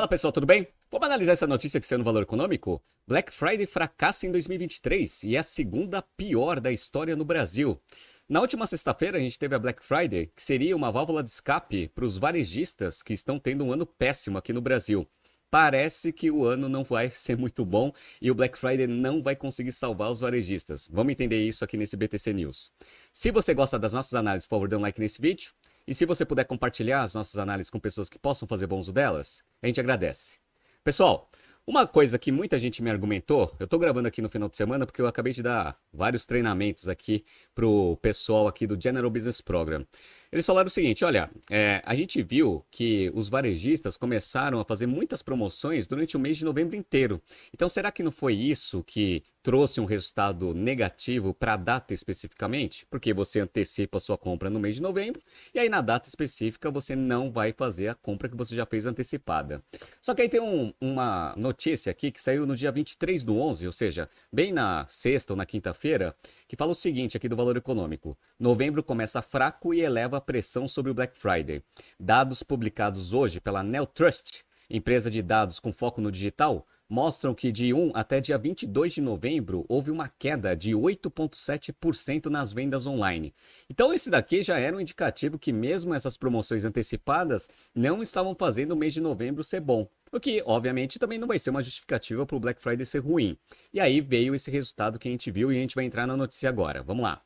Fala pessoal, tudo bem? Vamos analisar essa notícia que saiu no Valor Econômico? Black Friday fracassa em 2023 e é a segunda pior da história no Brasil. Na última sexta-feira a gente teve a Black Friday, que seria uma válvula de escape para os varejistas que estão tendo um ano péssimo aqui no Brasil. Parece que o ano não vai ser muito bom e o Black Friday não vai conseguir salvar os varejistas. Vamos entender isso aqui nesse BTC News. Se você gosta das nossas análises, por favor, dê um like nesse vídeo. E se você puder compartilhar as nossas análises com pessoas que possam fazer bom uso delas, a gente agradece. Pessoal, uma coisa que muita gente me argumentou, eu estou gravando aqui no final de semana porque eu acabei de dar vários treinamentos aqui pro pessoal aqui do General Business Program. Eles falaram o seguinte: olha, é, a gente viu que os varejistas começaram a fazer muitas promoções durante o mês de novembro inteiro. Então, será que não foi isso que trouxe um resultado negativo para a data especificamente? Porque você antecipa a sua compra no mês de novembro e aí na data específica você não vai fazer a compra que você já fez antecipada. Só que aí tem um, uma notícia aqui que saiu no dia 23 do 11, ou seja, bem na sexta ou na quinta-feira, que fala o seguinte aqui do valor econômico. Novembro começa fraco e eleva a pressão sobre o Black Friday. Dados publicados hoje pela Neltrust, empresa de dados com foco no digital, mostram que de 1 até dia 22 de novembro houve uma queda de 8,7% nas vendas online. Então, esse daqui já era um indicativo que, mesmo essas promoções antecipadas, não estavam fazendo o mês de novembro ser bom. O que, obviamente, também não vai ser uma justificativa para o Black Friday ser ruim. E aí veio esse resultado que a gente viu e a gente vai entrar na notícia agora. Vamos lá.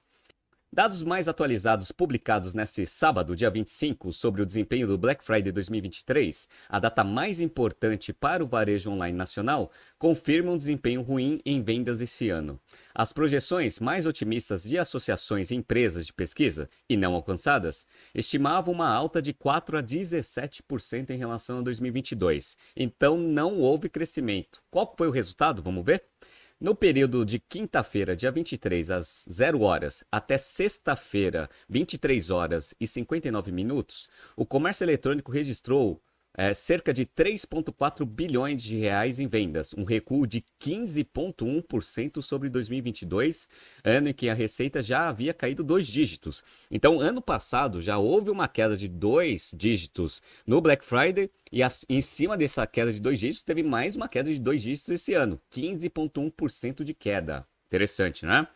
Dados mais atualizados publicados nesse sábado, dia 25, sobre o desempenho do Black Friday 2023, a data mais importante para o varejo online nacional, confirmam um desempenho ruim em vendas esse ano. As projeções mais otimistas de associações e empresas de pesquisa, e não alcançadas, estimavam uma alta de 4 a 17% em relação a 2022. Então não houve crescimento. Qual foi o resultado? Vamos ver? No período de quinta-feira, dia 23, às 0 horas, até sexta-feira, 23 horas e 59 minutos, o comércio eletrônico registrou é, cerca de 3,4 bilhões de reais em vendas, um recuo de 15,1% sobre 2022, ano em que a receita já havia caído dois dígitos. Então, ano passado já houve uma queda de dois dígitos no Black Friday e as, em cima dessa queda de dois dígitos teve mais uma queda de dois dígitos esse ano, 15,1% de queda. Interessante, né?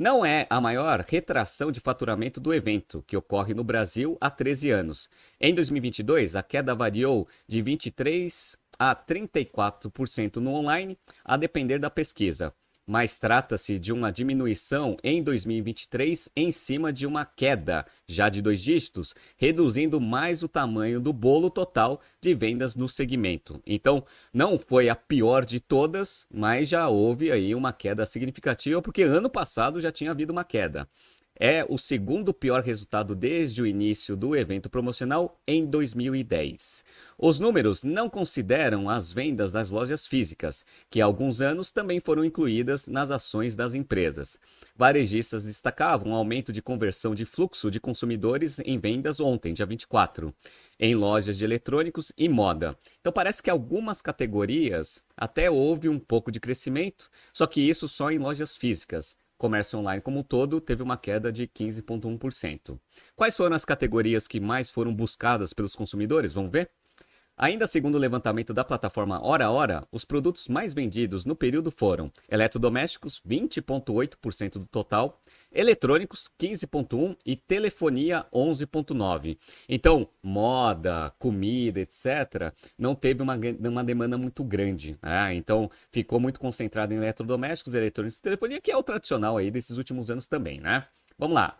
Não é a maior retração de faturamento do evento, que ocorre no Brasil há 13 anos. Em 2022, a queda variou de 23% a 34% no online, a depender da pesquisa mas trata-se de uma diminuição em 2023 em cima de uma queda, já de dois dígitos, reduzindo mais o tamanho do bolo total de vendas no segmento. Então, não foi a pior de todas, mas já houve aí uma queda significativa, porque ano passado já tinha havido uma queda é o segundo pior resultado desde o início do evento promocional em 2010. Os números não consideram as vendas das lojas físicas, que há alguns anos também foram incluídas nas ações das empresas. Varejistas destacavam um aumento de conversão de fluxo de consumidores em vendas ontem, dia 24, em lojas de eletrônicos e moda. Então parece que algumas categorias até houve um pouco de crescimento, só que isso só em lojas físicas comércio online como um todo teve uma queda de 15,1%. Quais foram as categorias que mais foram buscadas pelos consumidores? Vamos ver? Ainda segundo o levantamento da plataforma Hora Hora, os produtos mais vendidos no período foram eletrodomésticos, 20,8% do total, eletrônicos, 15,1% e telefonia, 11,9%. Então, moda, comida, etc., não teve uma, uma demanda muito grande. Né? Então, ficou muito concentrado em eletrodomésticos, eletrônicos e telefonia, que é o tradicional aí desses últimos anos também, né? Vamos lá.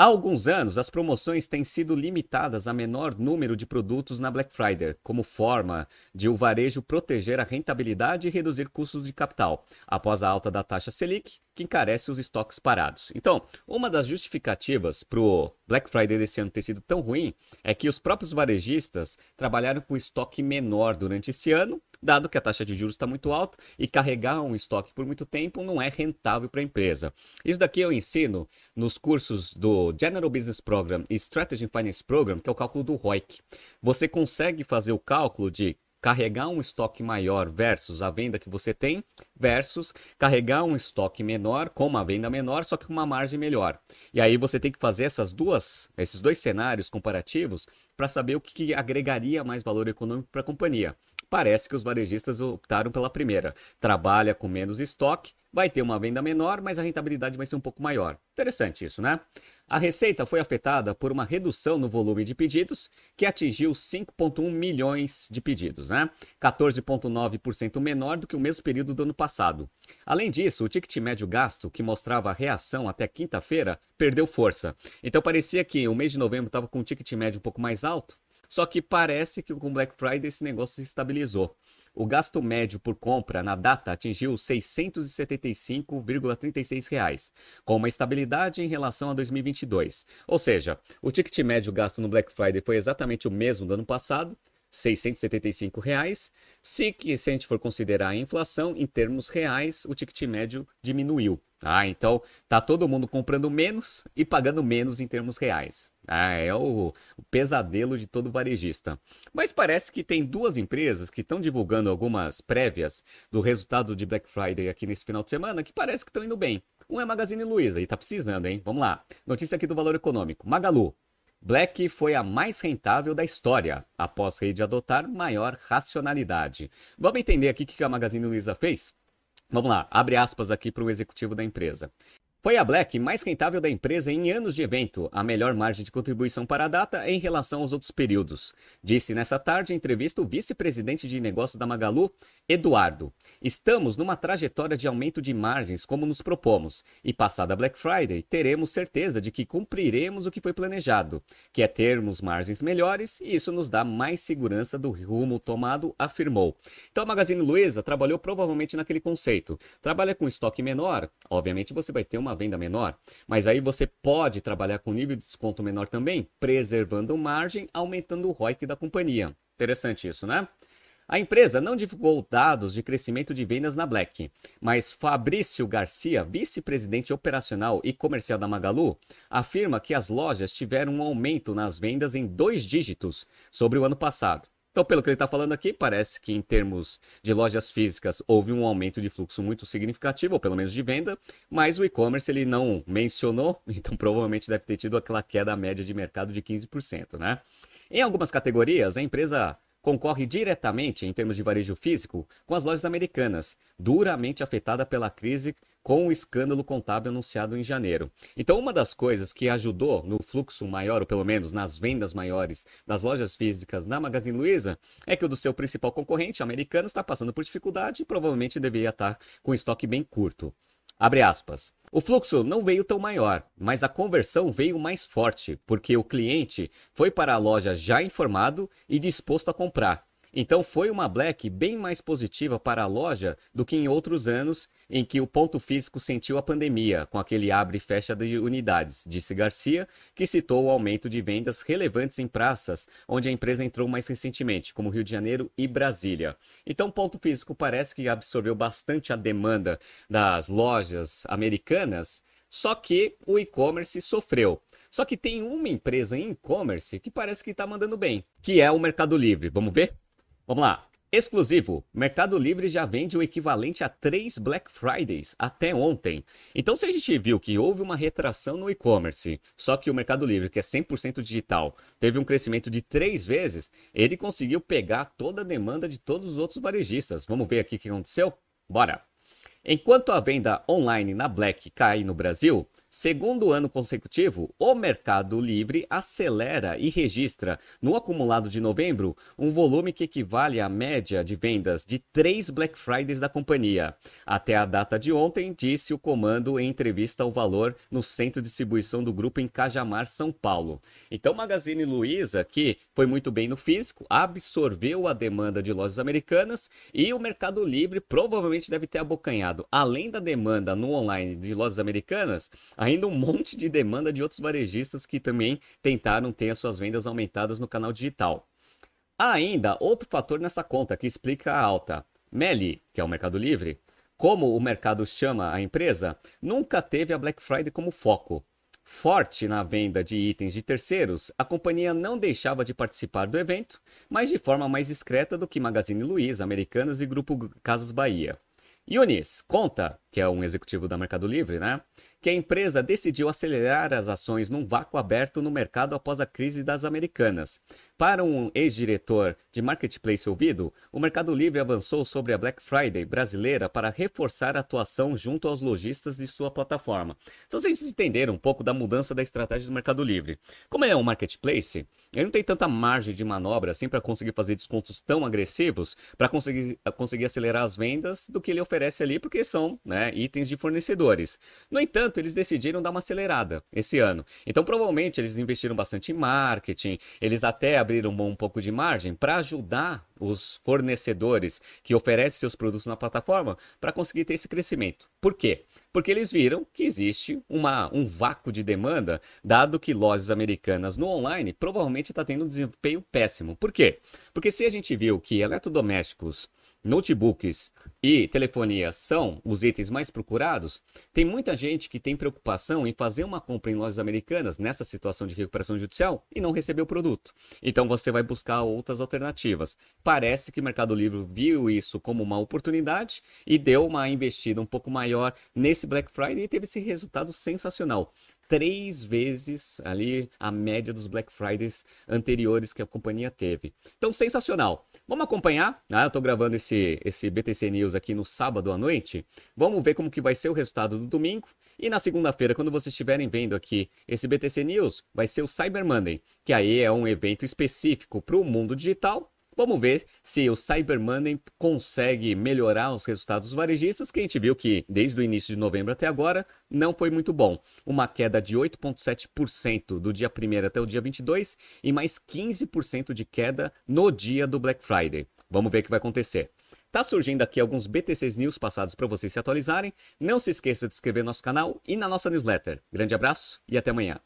Há alguns anos, as promoções têm sido limitadas a menor número de produtos na Black Friday, como forma de o varejo proteger a rentabilidade e reduzir custos de capital, após a alta da taxa Selic, que encarece os estoques parados. Então, uma das justificativas para o Black Friday desse ano ter sido tão ruim é que os próprios varejistas trabalharam com estoque menor durante esse ano dado que a taxa de juros está muito alta e carregar um estoque por muito tempo não é rentável para a empresa. Isso daqui eu ensino nos cursos do General Business Program e Strategy Finance Program, que é o cálculo do ROIC. Você consegue fazer o cálculo de carregar um estoque maior versus a venda que você tem, versus carregar um estoque menor com uma venda menor, só que com uma margem melhor. E aí você tem que fazer essas duas, esses dois cenários comparativos para saber o que, que agregaria mais valor econômico para a companhia. Parece que os varejistas optaram pela primeira. Trabalha com menos estoque, vai ter uma venda menor, mas a rentabilidade vai ser um pouco maior. Interessante isso, né? A receita foi afetada por uma redução no volume de pedidos, que atingiu 5,1 milhões de pedidos, né? 14,9% menor do que o mesmo período do ano passado. Além disso, o ticket médio gasto, que mostrava reação até quinta-feira, perdeu força. Então parecia que o mês de novembro estava com um ticket médio um pouco mais alto, só que parece que com Black Friday esse negócio se estabilizou. O gasto médio por compra na data atingiu R$ 675,36, com uma estabilidade em relação a 2022. Ou seja, o ticket médio gasto no Black Friday foi exatamente o mesmo do ano passado, 675 reais. Se, se a gente for considerar a inflação, em termos reais, o ticket médio diminuiu. Ah, então tá todo mundo comprando menos e pagando menos em termos reais. Ah, é o, o, pesadelo de todo varejista. Mas parece que tem duas empresas que estão divulgando algumas prévias do resultado de Black Friday aqui nesse final de semana que parece que estão indo bem. Um é Magazine Luiza e tá precisando, hein? Vamos lá. Notícia aqui do Valor Econômico. Magalu. Black foi a mais rentável da história, após rede adotar maior racionalidade. Vamos entender aqui o que a Magazine Luiza fez? Vamos lá, abre aspas aqui para o executivo da empresa. Foi a Black mais rentável da empresa em anos de evento, a melhor margem de contribuição para a data em relação aos outros períodos. Disse nessa tarde em entrevista o vice-presidente de negócios da Magalu, Eduardo. Estamos numa trajetória de aumento de margens como nos propomos, e passada Black Friday, teremos certeza de que cumpriremos o que foi planejado, que é termos margens melhores e isso nos dá mais segurança do rumo tomado, afirmou. Então a Magazine Luiza trabalhou provavelmente naquele conceito. Trabalha com estoque menor, obviamente você vai ter uma uma venda menor, mas aí você pode trabalhar com nível de desconto menor também, preservando margem, aumentando o ROIC da companhia. Interessante isso, né? A empresa não divulgou dados de crescimento de vendas na Black, mas Fabrício Garcia, vice-presidente operacional e comercial da Magalu, afirma que as lojas tiveram um aumento nas vendas em dois dígitos sobre o ano passado. Então, pelo que ele está falando aqui, parece que em termos de lojas físicas houve um aumento de fluxo muito significativo, ou pelo menos de venda, mas o e-commerce ele não mencionou, então provavelmente deve ter tido aquela queda média de mercado de 15%, né? Em algumas categorias, a empresa concorre diretamente, em termos de varejo físico, com as lojas americanas, duramente afetada pela crise com o escândalo contábil anunciado em janeiro. Então, uma das coisas que ajudou no fluxo maior, ou pelo menos nas vendas maiores das lojas físicas na Magazine Luiza, é que o do seu principal concorrente, americano, está passando por dificuldade e provavelmente deveria estar com estoque bem curto. Abre aspas. O fluxo não veio tão maior, mas a conversão veio mais forte, porque o cliente foi para a loja já informado e disposto a comprar. Então foi uma Black bem mais positiva para a loja do que em outros anos em que o ponto físico sentiu a pandemia, com aquele abre e fecha de unidades, disse Garcia, que citou o aumento de vendas relevantes em praças onde a empresa entrou mais recentemente, como Rio de Janeiro e Brasília. Então o ponto físico parece que absorveu bastante a demanda das lojas americanas, só que o e-commerce sofreu. Só que tem uma empresa em e-commerce que parece que está mandando bem, que é o Mercado Livre. Vamos ver? Vamos lá. Exclusivo. Mercado Livre já vende o equivalente a três Black Fridays até ontem. Então, se a gente viu que houve uma retração no e-commerce, só que o Mercado Livre, que é 100% digital, teve um crescimento de três vezes, ele conseguiu pegar toda a demanda de todos os outros varejistas. Vamos ver aqui o que aconteceu? Bora! Enquanto a venda online na Black cai no Brasil, Segundo ano consecutivo, o Mercado Livre acelera e registra, no acumulado de novembro, um volume que equivale à média de vendas de três Black Fridays da companhia. Até a data de ontem, disse o comando em entrevista ao Valor no centro de distribuição do grupo em Cajamar, São Paulo. Então, Magazine Luiza, que foi muito bem no físico, absorveu a demanda de lojas americanas e o Mercado Livre provavelmente deve ter abocanhado, além da demanda no online de lojas americanas, ainda um monte de demanda de outros varejistas que também tentaram ter as suas vendas aumentadas no canal digital. Há ainda outro fator nessa conta que explica a alta. Meli, que é o Mercado Livre, como o mercado chama a empresa, nunca teve a Black Friday como foco. Forte na venda de itens de terceiros, a companhia não deixava de participar do evento, mas de forma mais discreta do que Magazine Luiza, Americanas e Grupo Casas Bahia. Yunis conta, que é um executivo da Mercado Livre, né? Que a empresa decidiu acelerar as ações num vácuo aberto no mercado após a crise das Americanas. Para um ex-diretor de marketplace ouvido, o Mercado Livre avançou sobre a Black Friday brasileira para reforçar a atuação junto aos lojistas de sua plataforma. Então vocês entenderam um pouco da mudança da estratégia do Mercado Livre. Como é um marketplace, ele não tem tanta margem de manobra assim para conseguir fazer descontos tão agressivos para conseguir, conseguir acelerar as vendas do que ele oferece ali, porque são né, itens de fornecedores. No entanto, eles decidiram dar uma acelerada esse ano. Então, provavelmente, eles investiram bastante em marketing, eles até abriram um pouco de margem para ajudar os fornecedores que oferecem seus produtos na plataforma para conseguir ter esse crescimento. Por quê? Porque eles viram que existe uma, um vácuo de demanda, dado que lojas americanas no online provavelmente está tendo um desempenho péssimo. Por quê? Porque se a gente viu que eletrodomésticos notebooks e telefonia são os itens mais procurados, tem muita gente que tem preocupação em fazer uma compra em lojas americanas nessa situação de recuperação judicial e não receber o produto. Então você vai buscar outras alternativas. Parece que o Mercado Livre viu isso como uma oportunidade e deu uma investida um pouco maior nesse Black Friday e teve esse resultado sensacional três vezes ali a média dos Black Fridays anteriores que a companhia teve. Então, sensacional. Vamos acompanhar? Ah, eu estou gravando esse, esse BTC News aqui no sábado à noite. Vamos ver como que vai ser o resultado do domingo. E na segunda-feira, quando vocês estiverem vendo aqui esse BTC News, vai ser o Cyber Monday, que aí é um evento específico para o mundo digital Vamos ver se o Cyber Monday consegue melhorar os resultados varejistas, que a gente viu que desde o início de novembro até agora não foi muito bom. Uma queda de 8,7% do dia 1 até o dia 22 e mais 15% de queda no dia do Black Friday. Vamos ver o que vai acontecer. Tá surgindo aqui alguns BTCs News passados para vocês se atualizarem. Não se esqueça de inscrever no nosso canal e na nossa newsletter. Grande abraço e até amanhã.